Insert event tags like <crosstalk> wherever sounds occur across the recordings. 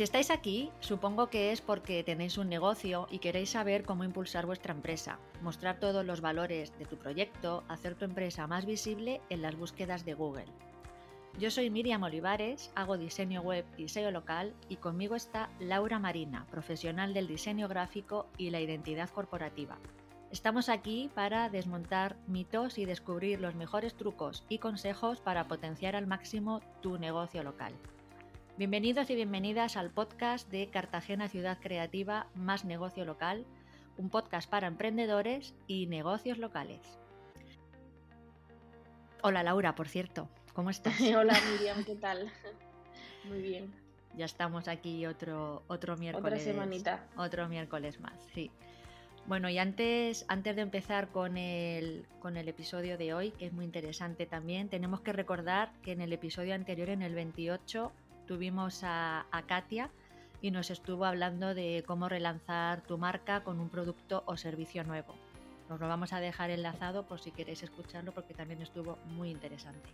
Si estáis aquí, supongo que es porque tenéis un negocio y queréis saber cómo impulsar vuestra empresa, mostrar todos los valores de tu proyecto, hacer tu empresa más visible en las búsquedas de Google. Yo soy Miriam Olivares, hago diseño web y SEO local y conmigo está Laura Marina, profesional del diseño gráfico y la identidad corporativa. Estamos aquí para desmontar mitos y descubrir los mejores trucos y consejos para potenciar al máximo tu negocio local. Bienvenidos y bienvenidas al podcast de Cartagena Ciudad Creativa Más Negocio Local, un podcast para emprendedores y negocios locales. Hola Laura, por cierto, ¿cómo estás? <laughs> Hola Miriam, ¿qué tal? <laughs> Muy bien. Ya estamos aquí otro, otro miércoles. Otra semanita. Otro miércoles más, sí. Bueno, y antes, antes de empezar con el, con el episodio de hoy, que es muy interesante también, tenemos que recordar que en el episodio anterior, en el 28, tuvimos a, Katia y nos estuvo hablando de cómo relanzar tu marca con un producto o servicio nuevo. Nos lo vamos a dejar enlazado por si queréis escucharlo porque también estuvo muy interesante.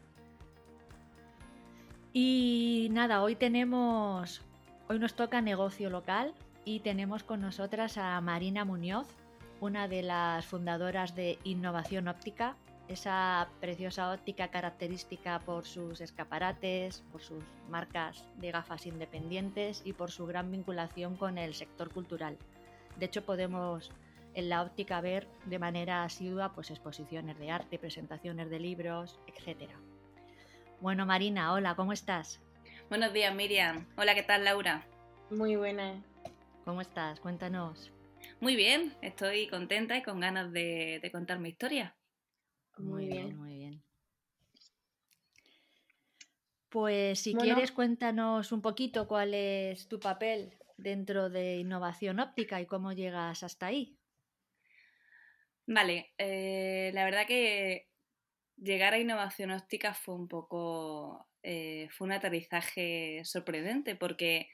Y nada, hoy tenemos, hoy nos toca negocio local y tenemos con nosotras a Marina Muñoz, una de las fundadoras de Innovación Óptica, esa preciosa óptica característica por sus escaparates, por sus marcas de gafas independientes y por su gran vinculación con el sector cultural. De hecho, podemos en la óptica ver de manera asidua pues, exposiciones de arte, presentaciones de libros, etc. Bueno, Marina, hola, ¿cómo estás? Buenos días, Miriam. Hola, ¿qué tal, Laura? Muy buena. ¿Cómo estás? Cuéntanos. Muy bien, estoy contenta y con ganas de, de contar mi historia. Muy, bien. muy bien. Pues si quieres, cuéntanos un poquito cuál es tu papel dentro de innovación óptica y cómo llegas hasta ahí. Vale, eh, la verdad que llegar a innovación óptica fue un poco, eh, fue un aterrizaje sorprendente porque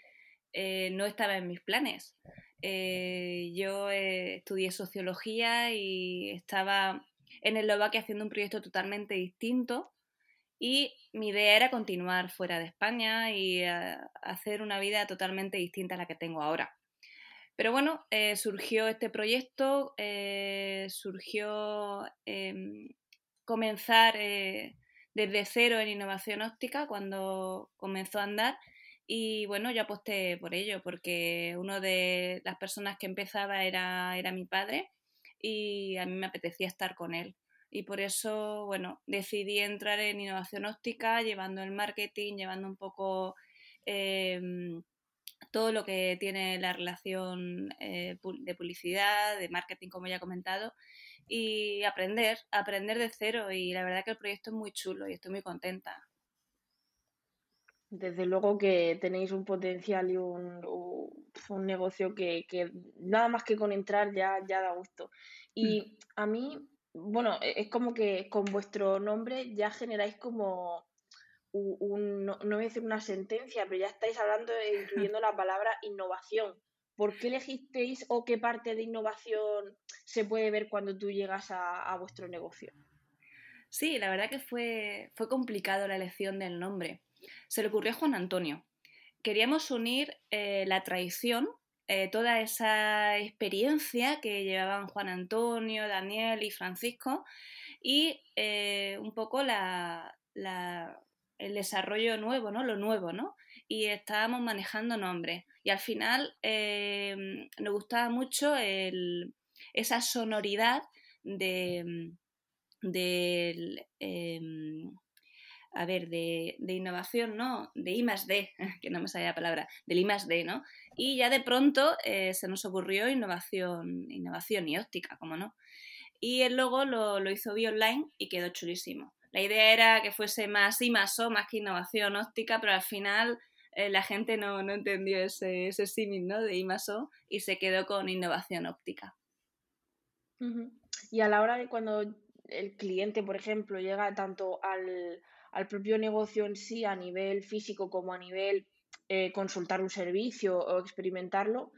eh, no estaba en mis planes. yo estudié sociología y estaba en Eslovaquia haciendo un proyecto totalmente distinto y mi idea era continuar fuera de España y eh, hacer una vida totalmente distinta a la que tengo ahora. Pero bueno, eh, surgió este proyecto, eh, surgió em, comenzar desde cero en innovación óptica cuando comenzó a andar y bueno, yo aposté por ello porque una de las personas que empezaba era, era mi padre y a mí me apetecía estar con él. Y por eso, bueno, decidí entrar en innovación óptica, llevando el marketing, llevando un poco em, todo lo que tiene la relación eh, de publicidad, de marketing, como ya he comentado, y aprender, aprender de cero. Y la verdad que el proyecto es muy chulo y estoy muy contenta. Desde luego que tenéis un potencial y un, un negocio que, nada más que con entrar ya, ya da gusto. Y mm. a mí, bueno, e, es como que con vuestro nombre ya generáis como un, no, voy a decir una sentencia, pero ya estáis hablando, incluyendo la palabra innovación. ¿Por qué elegisteis o qué parte de innovación se puede ver cuando tú llegas a, vuestro negocio? Sí, la verdad que fue, fue complicado la elección del nombre. Se le ocurrió a Juan Antonio queríamos unir eh, la tradición, eh, toda esa experiencia que llevaban Juan Antonio, Daniel y Francisco y eh, un poco el desarrollo nuevo, ¿no? Lo nuevo, ¿no? Y estábamos manejando nombres. Y al final nos gustaba mucho esa sonoridad de, del em, a ver, de, innovación, ¿no? De I más D, <laughs> que no me sale la palabra, del I más D, ¿no? Y ya de pronto eh, se nos ocurrió innovación, innovación y óptica, como no. Y el logo lo, lo hizo online y quedó chulísimo. La idea era que fuese más I más O, más que innovación óptica, pero al final eh, la gente no, entendió ese, ese símil, ¿no? De I más O y se quedó con innovación óptica. Y a la hora de cuando el cliente, por ejemplo, llega tanto al, al propio negocio en sí a nivel físico como a nivel eh, consultar un servicio o experimentarlo.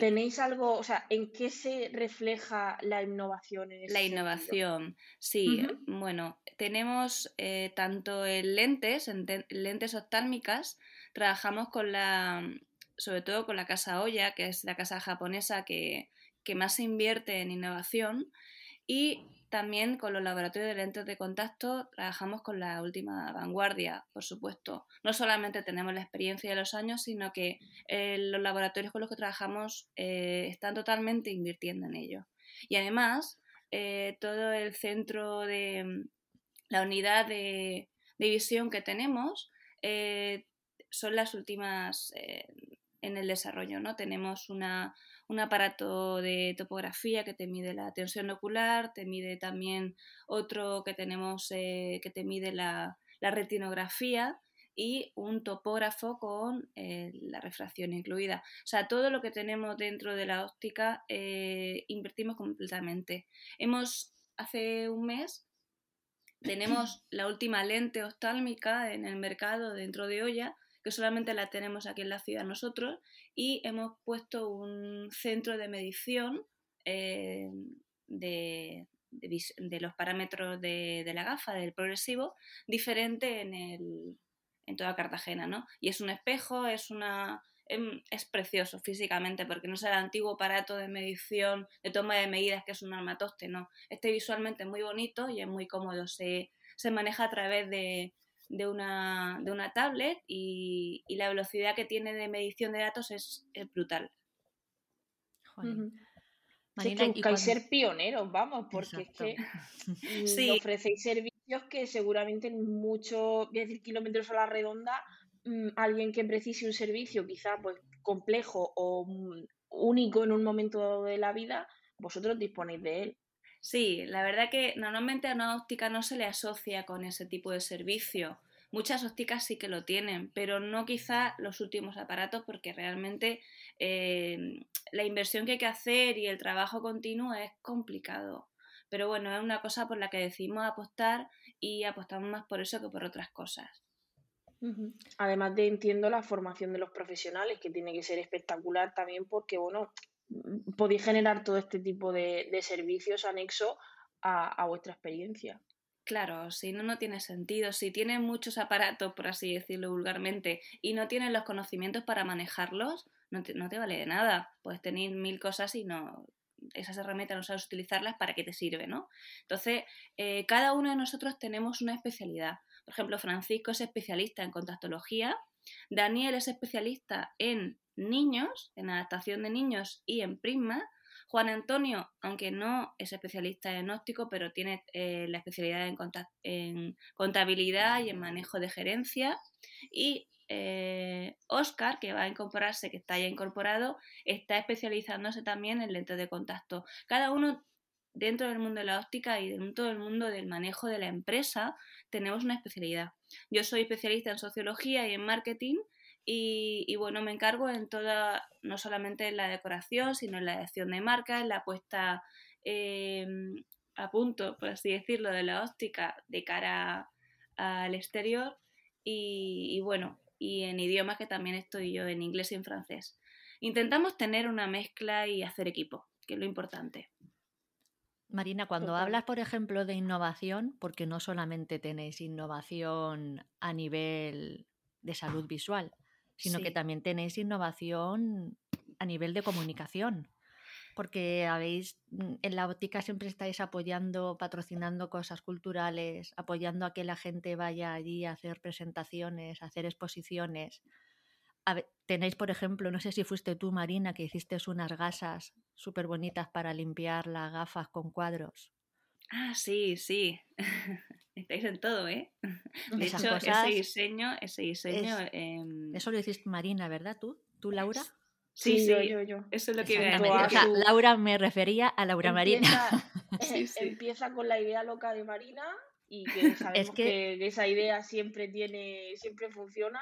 ¿Tenéis algo, o sea, en qué se refleja la innovación en La innovación, sí. Bueno, tenemos eh, tanto en lentes, en lentes oftálmicas, trabajamos con la, sobre todo con la Casa Oya, que es la casa japonesa que, que más se invierte en innovación, y también con los laboratorios de lentes de contacto trabajamos con la última vanguardia, por supuesto. No solamente tenemos la experiencia de los años, sino que eh, los laboratorios con los que trabajamos eh, están totalmente invirtiendo en ello. Y además, eh, todo el centro de la unidad de, visión que tenemos son las últimas en el desarrollo. ¿no? Tenemos una un aparato de topografía que te mide la tensión ocular, te mide también otro que tenemos eh, que te mide la, retinografía y un topógrafo con eh, la refracción incluida. O sea, todo lo que tenemos dentro de la óptica eh, invertimos completamente. Hemos, hace un mes, tenemos <clears throat> la última lente oftálmica en el mercado dentro de olla que solamente la tenemos aquí en la ciudad nosotros, y hemos puesto un centro de medición eh, de, los parámetros de, la gafa, del progresivo, diferente en, el, en toda Cartagena, ¿no? Y es un espejo, es una... Em, es precioso físicamente porque no es el antiguo aparato de medición, de toma de medidas que es un armatoste, no. Este visualmente es muy bonito y es muy cómodo, se, se maneja a través de, de una, de una tablet y, la velocidad que tiene de medición de datos es, brutal. que ser pioneros, vamos, porque es que mm, <laughs> ofrecéis servicios que seguramente en muchos, voy a decir kilómetros a la redonda, mm, alguien que precise un servicio quizá pues complejo o mm, único en un momento de la vida, vosotros disponéis de él. Sí, la verdad que normalmente a una óptica no se le asocia con ese tipo de servicio. Muchas ópticas sí que lo tienen, pero no quizá los últimos aparatos porque realmente eh, la inversión que hay que hacer y el trabajo continuo es complicado. Pero bueno, es una cosa por la que decidimos apostar y apostamos más por eso que por otras cosas. Además de entiendo la formación de los profesionales, que tiene que ser espectacular también porque, bueno, podéis generar todo este tipo de, servicios anexo a, vuestra experiencia. Claro, si no, no tiene sentido. Si tienes muchos aparatos, por así decirlo vulgarmente, y no tienes los conocimientos para manejarlos, no te, no te vale de nada. Puedes tener mil cosas y no, esas herramientas no sabes utilizarlas, ¿para qué te sirve? ¿no? Entonces, eh, cada uno de nosotros tenemos una especialidad. Por ejemplo, Francisco es especialista en contactología, Daniel es especialista en niños, en adaptación de niños y en prisma. Juan Antonio, aunque no es especialista en óptico, pero tiene eh, la especialidad en, contabilidad y en manejo de gerencia. Y Oscar, eh, que va a incorporarse, que está ya incorporado, está especializándose también en lentes de contacto. Cada uno dentro del mundo de la óptica y dentro del mundo del manejo de la empresa tenemos una especialidad. Yo soy especialista en sociología y en marketing y, bueno, me encargo en toda, no solamente en la decoración, sino en la edición de marca, en la puesta em, a punto, por así decirlo, de la óptica de cara al exterior y, bueno, y en idiomas que también estoy yo, en inglés y en francés. Intentamos tener una mezcla y hacer equipo, que es lo importante. Marina, cuando hablas, por ejemplo, de innovación, porque no solamente tenéis innovación a nivel de salud visual, sino que también tenéis innovación a nivel de comunicación. Porque habéis, mm, en la óptica siempre estáis apoyando, patrocinando cosas culturales, apoyando a que la gente vaya allí a hacer presentaciones, a hacer exposiciones. Tenéis, por ejemplo, no sé si fuiste tú, Marina, que hiciste unas gasas súper bonitas para limpiar las gafas con cuadros. Ah, sí, sí. <laughs> Estáis en todo, ¿eh? <laughs> De hecho, ese diseño, ese diseño. Em, eso lo hiciste Marina, ¿verdad? ¿Tú? ¿Tú, Laura? Sí, sí, yo, yo, Eso es lo que iba a decir. Laura me refería a Laura Marina. <laughs> Empieza con la idea loca de Marina y que sabemos que... esa idea siempre tiene, siempre funciona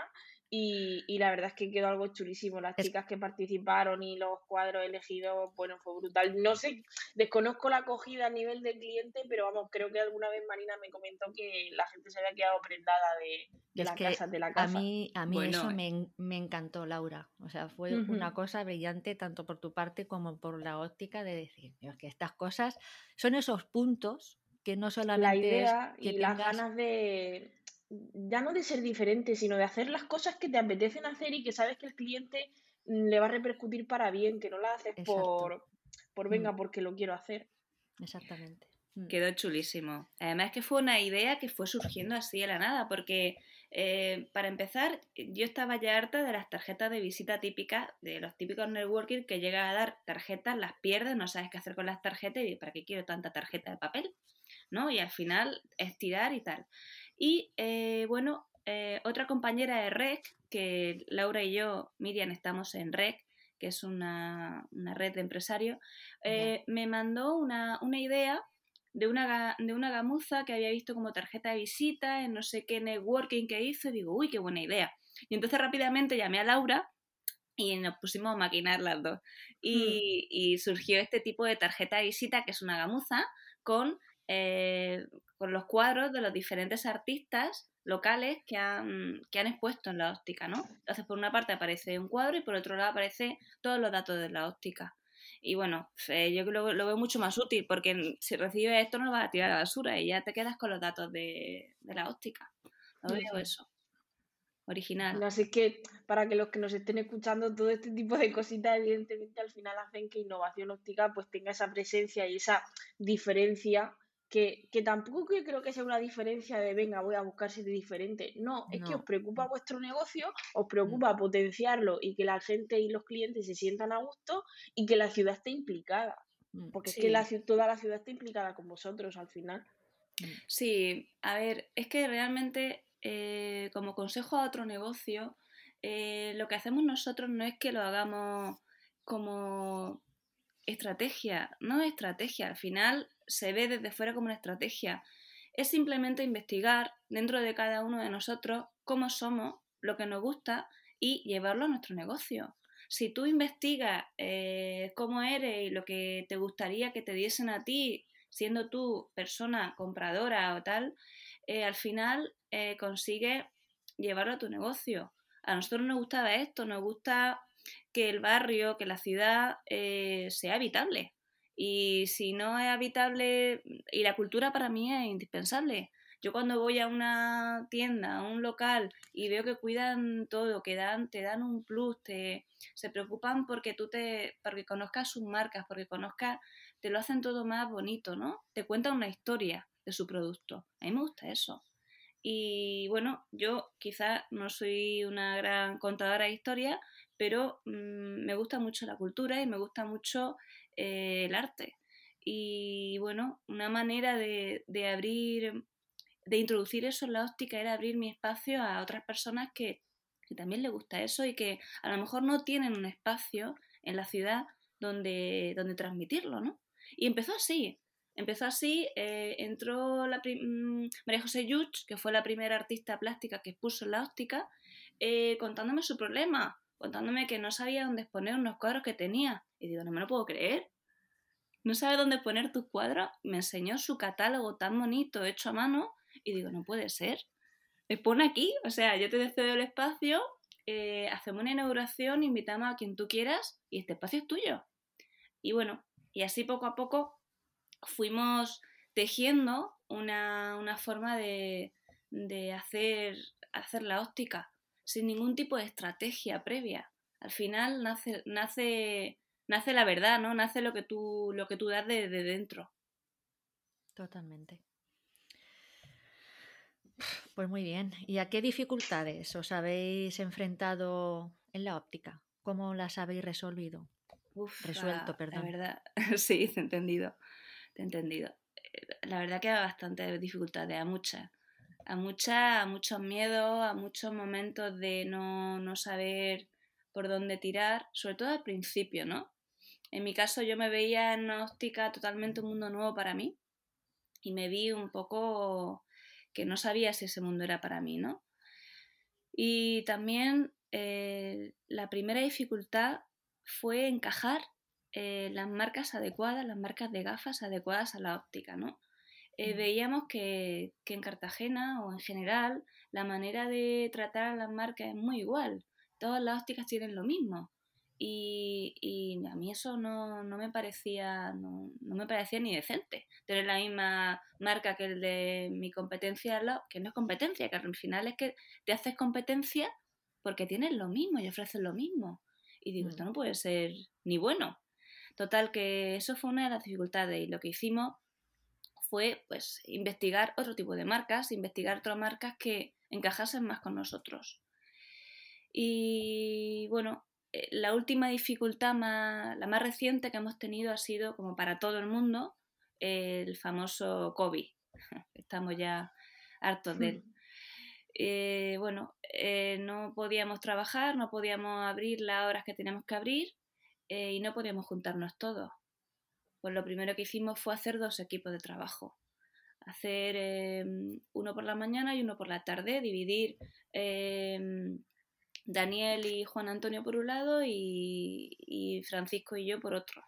y, y, la verdad es que quedó algo chulísimo. Las chicas que participaron y los cuadros elegidos, bueno, fue brutal. No sé, desconozco la acogida a nivel del cliente, pero vamos, creo que alguna vez Marina me comentó que la gente se había quedado prendada de, de las casas de la casa. A mí, a mí eso me, me, encantó, Laura. O sea, fue una cosa brillante tanto por tu parte como por la óptica de decir que estas cosas son esos puntos que no solamente la idea y las ganas de ya no de ser diferente, sino de hacer las cosas que te apetecen hacer y que sabes que el cliente le va a repercutir para bien, que no la haces por, por venga, mm. porque lo quiero hacer. Exactamente. Mm. Quedó chulísimo. Además que fue una idea que fue surgiendo así de la nada, porque eh, para empezar, yo estaba ya harta de las tarjetas de visita típicas, de los típicos networking que llega a dar tarjetas, las pierdes, no sabes qué hacer con las tarjetas y para qué quiero tanta tarjeta de papel, ¿no? Y al final estirar y tal. Y eh, bueno, eh, otra compañera de REC, que Laura y yo, Miriam, estamos en REC, que es una, red de empresarios, me mandó una, una idea de una, de una gamuza que había visto como tarjeta de visita en no sé qué networking que hizo y digo, uy, qué buena idea. Y entonces rápidamente llamé a Laura y nos pusimos a maquinar las dos. Y, hmm. surgió este tipo de tarjeta de visita que es una gamuza con, eh, con los cuadros de los diferentes artistas locales que han, que han expuesto en la óptica, ¿no? Entonces, por una parte aparece un cuadro y por otro lado aparece todos los datos de la óptica. Y bueno, eh, yo lo, lo, veo mucho más útil porque si recibes esto no lo vas a tirar a la basura y ya te quedas con los datos de, la óptica. Lo veo eso. Original. Así que para que los que nos estén escuchando, todo este tipo de cositas, evidentemente, al final hacen que innovación óptica pues tenga esa presencia y esa diferencia que, que, tampoco creo que sea una diferencia de venga, voy a buscar sitio diferente. No, es que os preocupa vuestro negocio, os mm. preocupa potenciarlo y que la gente y los clientes se sientan a gusto y que la ciudad esté implicada. Mm, porque es que la, toda la ciudad está implicada con vosotros al final. Mm. Sí, a ver, es que realmente eh, como consejo a otro negocio, eh, lo que hacemos nosotros no es que lo hagamos como estrategia, no estrategia, al final se ve desde fuera como una estrategia. Es simplemente investigar dentro de cada uno de nosotros cómo somos, lo que nos gusta y llevarlo a nuestro negocio. Si tú investigas eh, cómo eres y lo que te gustaría que te diesen a ti, siendo tú persona compradora o tal, eh, al final eh, consigues llevarlo a tu negocio. A nosotros nos gustaba esto, nos gusta que el barrio, que la ciudad sea habitable. Y si no es habitable, y la cultura para mí es indispensable. Yo cuando voy a una tienda, a un local y veo que cuidan todo, que dan, te dan un plus, te, se preocupan porque tú te, porque conozcas sus marcas, porque conozcas, te lo hacen todo más bonito, ¿no? Te cuentan una historia de su producto. A mí me gusta eso. Y bueno, yo quizás no soy una gran contadora de historia, pero mm, me gusta mucho la cultura y me gusta mucho eh, el arte. Y bueno, una manera de, abrir, de introducir eso en la óptica era abrir mi espacio a otras personas que, también les gusta eso y que a lo mejor no tienen un espacio en la ciudad donde, donde transmitirlo, ¿no? Y empezó así. Empezó así, eh, entró la mm, María José Yuch, que fue la primera artista plástica que expuso en la óptica, eh, contándome su problema, contándome que no sabía dónde exponer unos cuadros que tenía. Y digo, no me lo puedo creer. No sabe dónde poner tus cuadros. Me enseñó su catálogo tan bonito, hecho a mano. Y digo, no puede ser. Expone aquí. O sea, yo te deseo el espacio, eh, hacemos una inauguración, invitamos a quien tú quieras y este espacio es tuyo. Y bueno, y así poco a poco fuimos tejiendo una, forma de, de hacer, hacer la óptica sin ningún tipo de estrategia previa. Al final nace, nace, nace la verdad, ¿no? Nace lo que tú, lo que tú das de, dentro. Totalmente. Pues muy bien. ¿Y a qué dificultades os habéis enfrentado en la óptica? ¿Cómo las habéis resolvido? Resuelto, perdón. La verdad, <laughs> sí, te he entendido. Te he entendido. Eh, la verdad que hay bastantes dificultades, a muchas a, mucha, a muchos miedos, a muchos momentos de no, no saber por dónde tirar, sobre todo al principio, ¿no? En mi caso yo me veía en una óptica totalmente un mundo nuevo para mí y me vi un poco que no sabía si ese mundo era para mí, ¿no? Y también eh, la primera dificultad fue encajar eh, las marcas adecuadas, las marcas de gafas adecuadas a la óptica, ¿no? Eh, veíamos que, en Cartagena o en general la manera de tratar a las marcas es muy igual. Todas las ópticas tienen lo mismo. Y, a mí eso no, me parecía no, me parecía ni decente. Tener la misma marca que el de mi competencia, que no es competencia, que al final es que te haces competencia porque tienes lo mismo y ofreces lo mismo. Y digo, esto no puede ser ni bueno. Total, que eso fue una de las dificultades y lo que hicimos fue pues investigar otro tipo de marcas, investigar otras marcas que encajasen más con nosotros. Y bueno, eh, la última dificultad, más, la más reciente que hemos tenido ha sido, como para todo el mundo, el famoso COVID. <laughs> Estamos ya hartos de él. Eh, bueno, eh, no podíamos trabajar, no podíamos abrir las horas que teníamos que abrir y no podíamos juntarnos todos. Pues lo primero que hicimos fue hacer dos equipos de trabajo. Hacer em, uno por la mañana y uno por la tarde, dividir em, Daniel y Juan Antonio por un lado y, Francisco y yo por otro.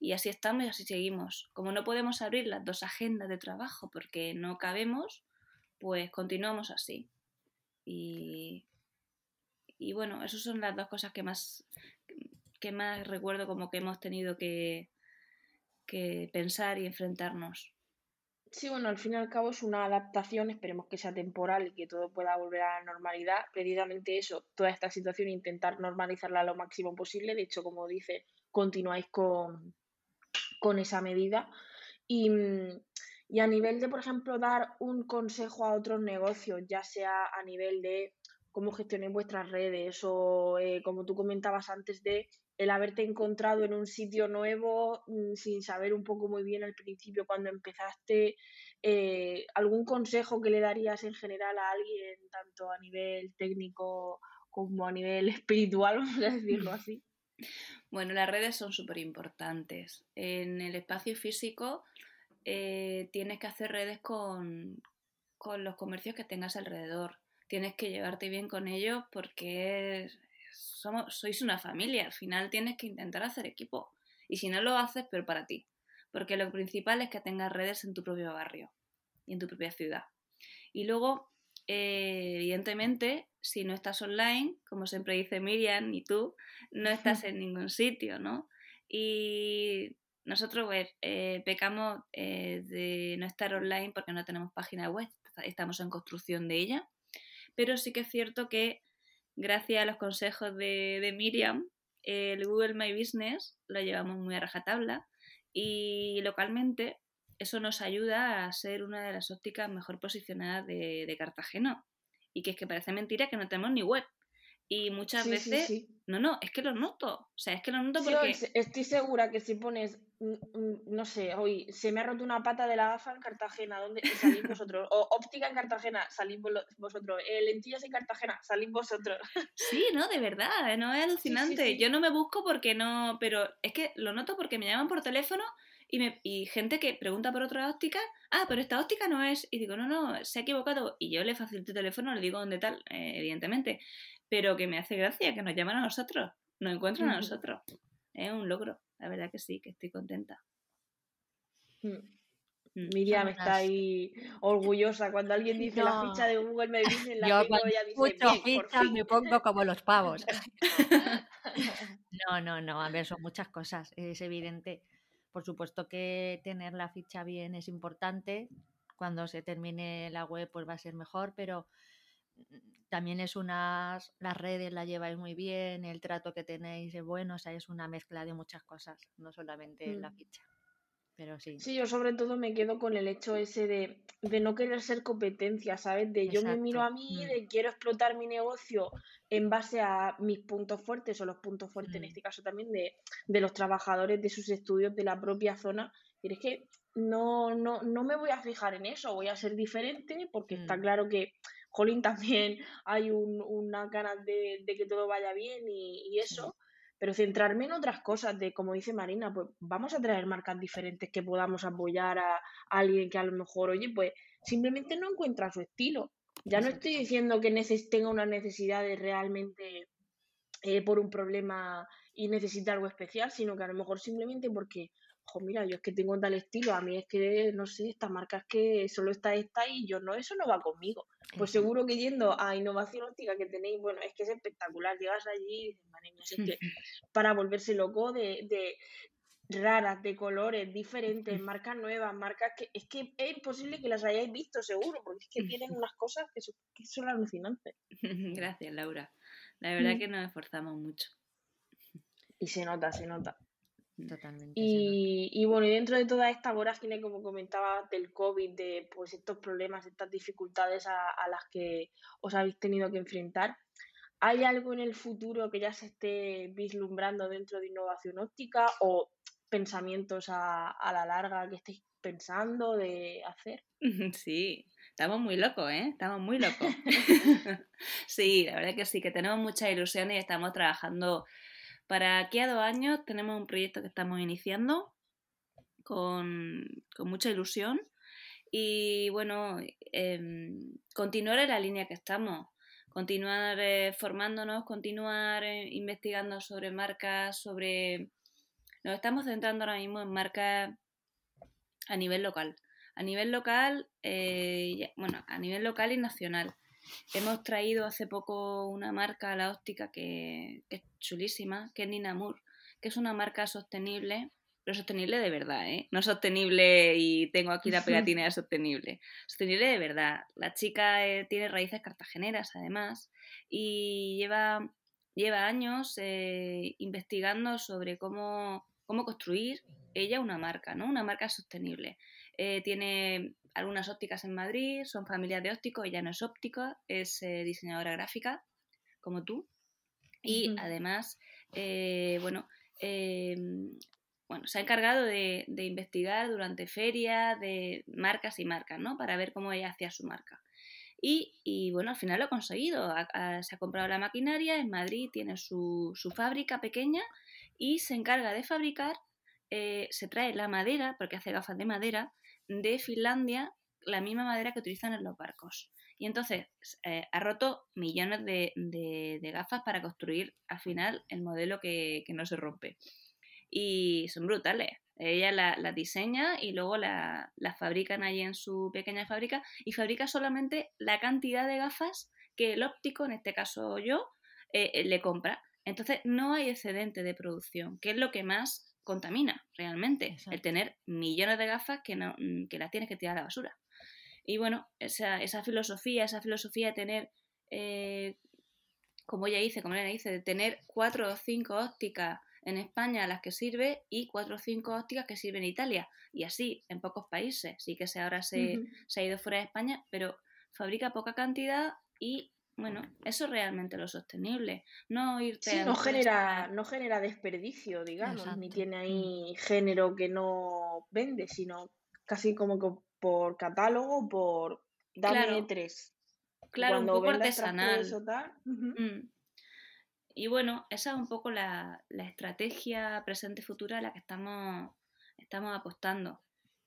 Y así estamos y así seguimos. Como no podemos abrir las dos agendas de trabajo porque no cabemos, pues continuamos así. Y, bueno, esas son las dos cosas que más, que más recuerdo como que hemos tenido que, que pensar y enfrentarnos. Sí, bueno, al fin y al cabo es una adaptación, esperemos que sea temporal y que todo pueda volver a la normalidad. Precisamente eso, toda esta situación, intentar normalizarla lo máximo posible. De hecho, como dice, continuáis con, con esa medida. Y, y a nivel de, por ejemplo, dar un consejo a otros negocios, ya sea a nivel de cómo gestionéis vuestras redes o eh, como tú comentabas antes de el haberte encontrado en un sitio nuevo mm, sin saber un poco muy bien al principio cuando empezaste, eh, algún consejo que le darías en general a alguien, tanto a nivel técnico como a nivel <laughs> espiritual, vamos a decirlo <laughs> así. Bueno, las redes son súper importantes. En el espacio físico eh, tienes que hacer redes con, con los comercios que tengas alrededor. Tienes que llevarte bien con ellos porque es, somos, sois una familia, al final tienes que intentar hacer equipo. Y si no lo haces, pero para ti. Porque lo principal es que tengas redes en tu propio barrio y en tu propia ciudad. Y luego, eh, evidentemente, si no estás online, como siempre dice Miriam y tú, no estás en ningún sitio, ¿no? Y nosotros pues, eh, pecamos eh, de no estar online porque no tenemos página web, estamos en construcción de ella, pero sí que es cierto que gracias a los consejos de, Miriam, el Google My Business lo llevamos muy a rajatabla y localmente eso nos ayuda a ser una de las ópticas mejor posicionadas de, Cartagena. Y que es que parece mentira que no tenemos ni web. Y muchas veces, no, no, es que lo noto. O sea, es que lo noto porque... estoy segura que si pones no sé, hoy se me ha roto una pata de la gafa en Cartagena, ¿dónde salís vosotros? O óptica en Cartagena, salís vosotros. Eh, lentillas en Cartagena, salís vosotros. <laughs> Sí, no, de verdad, no es alucinante. Yo no me busco porque no, pero es que lo noto porque me llaman por teléfono y, me, y gente que pregunta por otra óptica, ah, pero esta óptica no es, y digo, no, no, se ha equivocado, y yo le facilito el teléfono, le digo dónde tal, eh, evidentemente, pero que me hace gracia que nos llaman a nosotros, nos encuentran a nosotros. Es un logro la verdad que sí, que estoy contenta. Mm. Mm. Miriam está ahí orgullosa cuando alguien dice la ficha de Google me dice la Yo cuando dice, fichas me pongo como los pavos. <laughs> no, no, no, a ver, son muchas cosas, es evidente. Por supuesto que tener la ficha bien es importante. Cuando se termine la web, pues va a ser mejor, pero también es unas, las redes la lleváis muy bien, el trato que tenéis es bueno, o sea, es una mezcla de muchas cosas, no solamente la mm. ficha. Pero sí. Sí, yo sobre todo me quedo con el hecho ese de, de no querer ser competencia, ¿sabes? De yo me miro a mí, mm. de quiero explotar mi negocio en base a mis puntos fuertes o los puntos fuertes, en mm. este caso también, de, de los trabajadores de sus estudios de la propia zona. Y es que no, no, no me voy a fijar en eso, voy a ser diferente porque está claro que jolín, también hay un, una ganas de, que todo vaya bien y, eso, pero centrarme en otras cosas, de como dice Marina, pues vamos a traer marcas diferentes que podamos apoyar a, alguien que a lo mejor, oye, pues simplemente no encuentra su estilo. Ya no estoy diciendo que tenga una necesidad de realmente eh, por un problema y necesita algo especial, sino que a lo mejor simplemente porque mira, yo es que tengo tal estilo, a mí es que, no sé, esta marca es que solo está esta y yo no, eso no va conmigo. Pues seguro que yendo a innovación óptica que tenéis, bueno, es que es espectacular, llegas allí y dices, madre mía, es que <laughs> para volverse loco de, de raras, de colores diferentes, marcas nuevas, marcas que es que es imposible que las hayáis visto seguro, porque es que tienen <laughs> unas cosas que son, que son alucinantes. <laughs> Gracias, Laura. La verdad mm. que nos esforzamos mucho. Y se nota, se nota. Totalmente. Y, bueno, y dentro de toda esta vorágine, como comentaba, del COVID, de pues estos problemas, estas dificultades a, las que os habéis tenido que enfrentar, ¿hay algo en el futuro que ya se esté vislumbrando dentro de innovación óptica o pensamientos a, a la larga que estéis pensando de hacer? <laughs> Sí, estamos muy locos, ¿eh? Estamos muy locos. <laughs> <laughs> sí, la verdad que sí, que tenemos muchas ilusiones y estamos trabajando para aquí a dos años tenemos un proyecto que estamos iniciando con, mucha ilusión y bueno, em, continuar en la línea que estamos, continuar eh, formándonos, continuar eh, investigando sobre marcas, sobre... Nos estamos centrando ahora mismo en marcas a nivel local. A nivel local, eh, bueno, a nivel local y nacional. Hemos traído hace poco una marca a la óptica que, es chulísima, que es Ninamur, que es una marca sostenible, pero sostenible de verdad, ¿eh? No sostenible y tengo aquí la pegatina de sostenible. Sostenible de verdad. La chica eh, tiene raíces cartageneras, además, y lleva, lleva años eh, investigando sobre cómo, cómo construir ella una marca, ¿no? Una marca sostenible. Eh, tiene algunas ópticas en Madrid, son familias de ópticos, ella no es óptica, es eh, diseñadora gráfica, como tú. Y además, eh, bueno, em, bueno, se ha encargado de, investigar durante ferias de marcas y marcas, ¿no? Para ver cómo ella hacía su marca. Y, bueno, al final lo ha conseguido. se ha comprado la maquinaria, en Madrid tiene su, su fábrica pequeña y se encarga de fabricar, se trae la madera, porque hace gafas de madera, de Finlandia la misma madera que utilizan en los barcos. Y entonces eh, ha roto millones de, gafas para construir al final el modelo que, no se rompe. Y son brutales. Ella las la diseña y luego las la fabrican allí en su pequeña fábrica y fabrica solamente la cantidad de gafas que el óptico, en este caso yo, eh, eh, le compra. Entonces no hay excedente de producción, que es lo que más contamina realmente, el tener millones de gafas que, no, mm, que las tienes que tirar a la basura. Y bueno, esa, esa filosofía, esa filosofía de tener, eh, como ella dice, como ella dice, de tener cuatro o cinco ópticas en España a las que sirve y cuatro o cinco ópticas que sirven en Italia. Y así, en pocos países. Sí que se, ahora se, se ha ido fuera de España, pero fabrica poca cantidad y bueno, eso es realmente lo sostenible. No irte no genera, no genera desperdicio, digamos, ni tiene mm. ahí género que no vende, sino casi como que por catálogo, por dame tres. Claro, un poco artesanal. Mm. Y bueno, esa es un poco la, la estrategia presente-futura a la que estamos, estamos apostando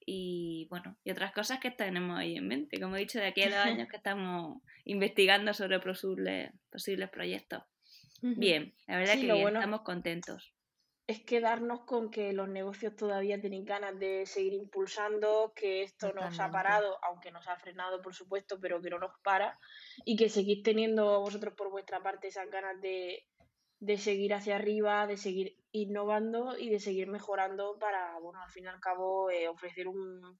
y bueno, y otras cosas que tenemos ahí en mente. Como he dicho, de aquí a dos <laughs> años que estamos investigando sobre posibles, posibles proyectos. Bien, la verdad que estamos contentos. Es quedarnos con que los negocios todavía tienen ganas de seguir impulsando, que esto nos ha parado, aunque nos ha frenado, por supuesto, pero que no nos para, y que seguís teniendo vosotros por vuestra parte esas ganas de, de seguir hacia arriba, de seguir innovando y de seguir mejorando para, bueno, al fin y al cabo, eh, ofrecer un,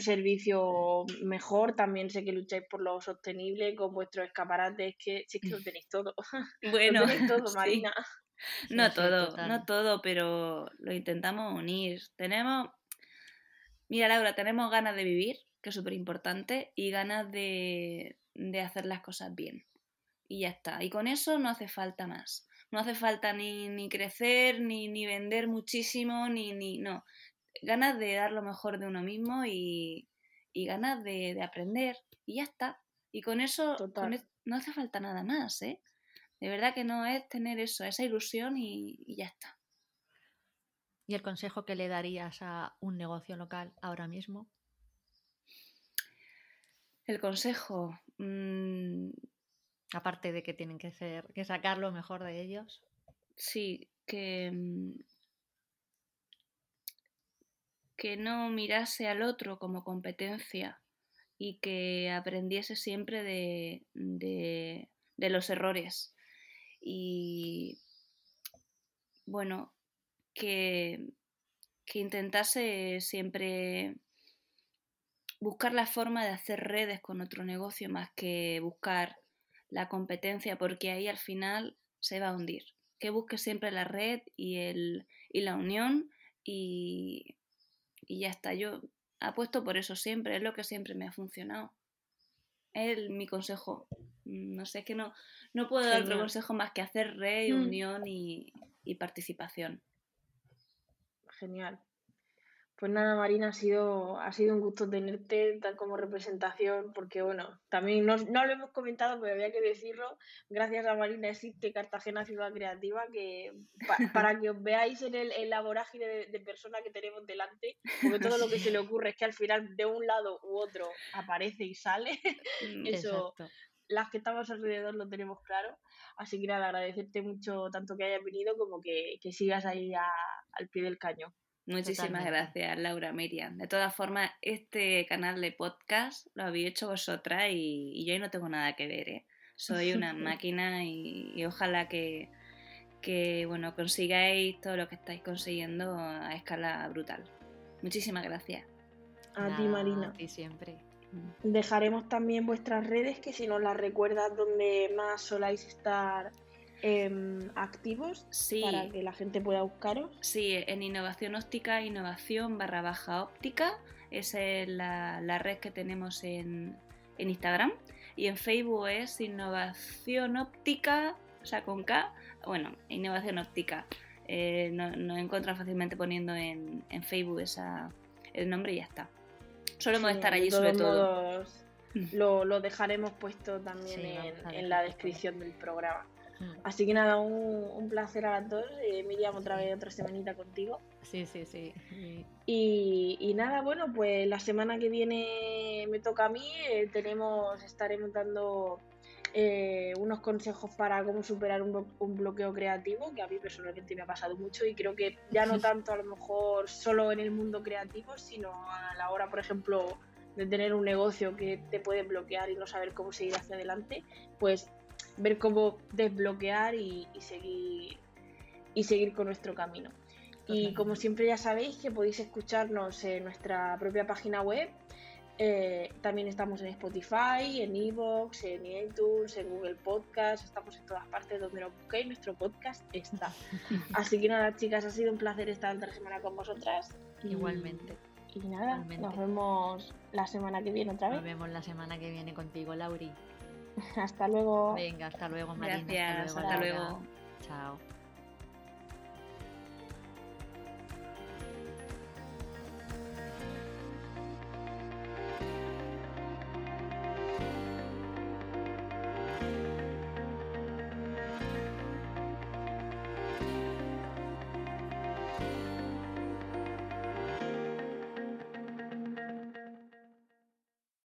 servicio mejor. También sé que lucháis por lo sostenible con vuestros escaparates, que sí que lo tenéis todo. <laughs> Bueno, todo, <laughs> Marina. No todo, no todo, pero lo intentamos unir. Tenemos, mira Laura, tenemos ganas de vivir, que es súper importante, y ganas de, de hacer las cosas bien. Y ya está. Y con eso no hace falta más no hace falta ni, ni crecer, ni, ni, vender muchísimo, ni, ni, no. Ganas de dar lo mejor de uno mismo y, y ganas de, de, aprender y ya está. Y con eso no hace falta nada más, ¿eh? De verdad que no es tener eso, esa ilusión y, y ya está. ¿Y el consejo que le darías a un negocio local ahora mismo? El consejo. Mmm, Aparte de que tienen que, ser, que sacar lo mejor de ellos. Sí, que, mm, que no mirase al otro como competencia y que aprendiese siempre de, de, de los errores. Y bueno, que, que intentase siempre buscar la forma de hacer redes con otro negocio más que buscar la competencia porque ahí al final se va a hundir. que busques siempre la red y, el, y la unión y, y ya está. Yo apuesto por eso siempre, es lo que siempre me ha funcionado. Es mi consejo. No sé, es que no, no puedo dar otro consejo más que hacer red, mm. unión y, y participación. Genial. Pues nada, Marina, ha sido, ha sido un gusto tenerte tal como representación, porque bueno, también no, lo hemos comentado, pero había que decirlo. Gracias a Marina existe Cartagena Ciudad Creativa, que <laughs> para que os veáis en, el, en la vorágine de, personas que tenemos delante, porque todo lo que se le ocurre es que al final de un lado u otro aparece y sale. Mm, <laughs> Eso, las que estamos alrededor lo tenemos claro. Así que nada, agradecerte mucho tanto que hayas venido como que, sigas ahí al pie del cañón. Muchísimas gracias, Laura Miriam. De todas formas, este canal de podcast lo habéis hecho vosotras y, yo ahí no tengo nada que ver. ¿eh? Soy una <laughs> máquina y, ojalá que, bueno, consigáis todo lo que estáis consiguiendo a escala brutal. Muchísimas gracias. A ti, Marina. A ti siempre. Dejaremos también vuestras redes, que si nos las recuerdas, donde más soláis estar Em, activos para que la gente pueda buscaros. Sí, en Innovación Óptica, Innovación barra baja óptica. Esa es la, red que tenemos en, Instagram. Y en Facebook es Innovación Óptica, o sea, con K. Bueno, Innovación Óptica. Eh, nos encuentran fácilmente poniendo en, Facebook esa, el nombre y ya está. Solemos estar allí sobre todo. <laughs> Lo, dejaremos puesto también en la descripción del programa. Mm. Así que nada, un, placer a las dos. Eh, Miriam, otra vez otra semanita contigo. Sí, sí, sí. Y, nada, bueno, pues la semana que viene me toca a mí. Eh, tenemos, estaremos dando eh, unos consejos para cómo superar un, un, bloqueo creativo, que a mí personalmente me ha pasado mucho y creo que ya no <laughs> tanto a lo mejor solo en el mundo creativo, sino a la hora, por ejemplo, de tener un negocio que te puede bloquear y no saber cómo seguir hacia adelante, pues ver cómo desbloquear y, seguir y seguir con nuestro camino. Y como siempre ya sabéis que podéis escucharnos en nuestra propia página web. Eh, también estamos en Spotify, en Evox, en iTunes, en Google Podcast, estamos en todas partes donde lo busquéis, nuestro podcast está. <laughs> Así que nada, chicas, ha sido un placer estar otra semana con vosotras. Igualmente. Y nada, nos vemos la semana que viene otra vez. Nos vemos la semana que viene contigo, Lauri. <laughs> hasta luego. Venga, hasta luego, Marina. Gracias, hasta luego. Chao.